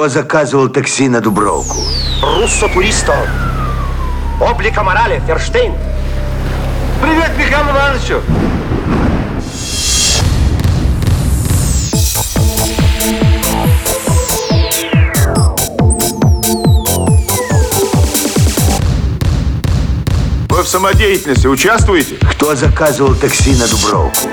Кто заказывал такси на Дубровку? Руссо Туристо. Облика морали, Ферштейн. Привет, Михаил Ивановичу! Вы в самодеятельности участвуете? Кто заказывал такси на Дубровку?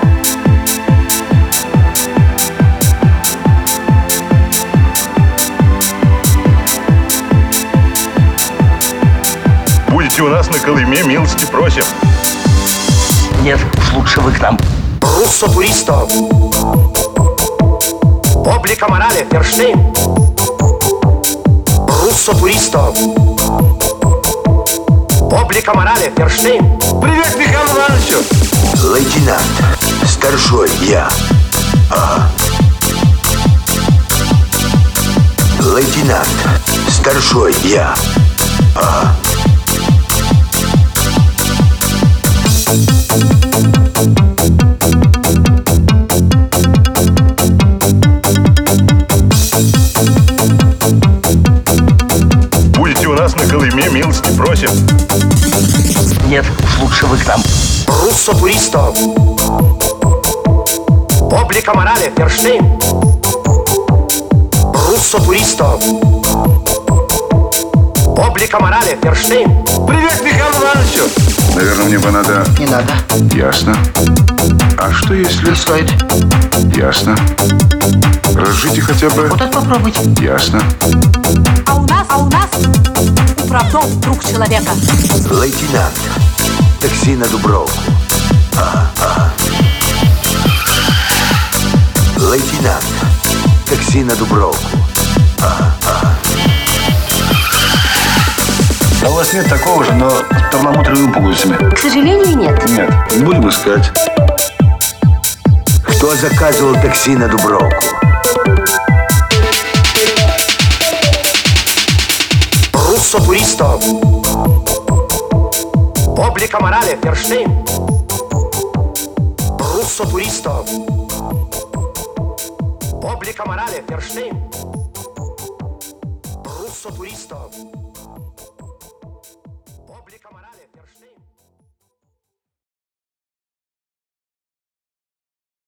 Нас на Колыме, милости просим. Нет, уж лучше вы к нам. Руссо Туристо. Облика морали, Ферштейн. Руссо Туристо. Облика морали, Ферштейн. Привет, Михаил Ивановичу! Лейтенант. Старшой я. Ага. Лейтенант. Старшой я. Ага. Просим. Нет, уж лучше вы к нам. Руссо Туристо. Облика морали, Ферштейн. Руссо Туристо. Облика морали, Ферштейн. Привет, Михаил Ивановичу! Наверное, мне бы надо... Не надо, Ясно. А что если... не стоит. Ясно. Разжите хотя бы... Вот это попробуйте. Ясно. А у нас, а у нас управдом друг человека. Лейтенант. Такси на Дубровку. Ага, ага. Лейтенант. Такси на Дубровку. А у вас нет такого же, но с перламутровыми пуговицами? К сожалению, нет. Нет. Будем искать. Кто заказывал такси на Дубровку? soturistov. Oblika morale, Perštein. Ruh soturistov. Oblika morale, Perštein. Ruh soturistov.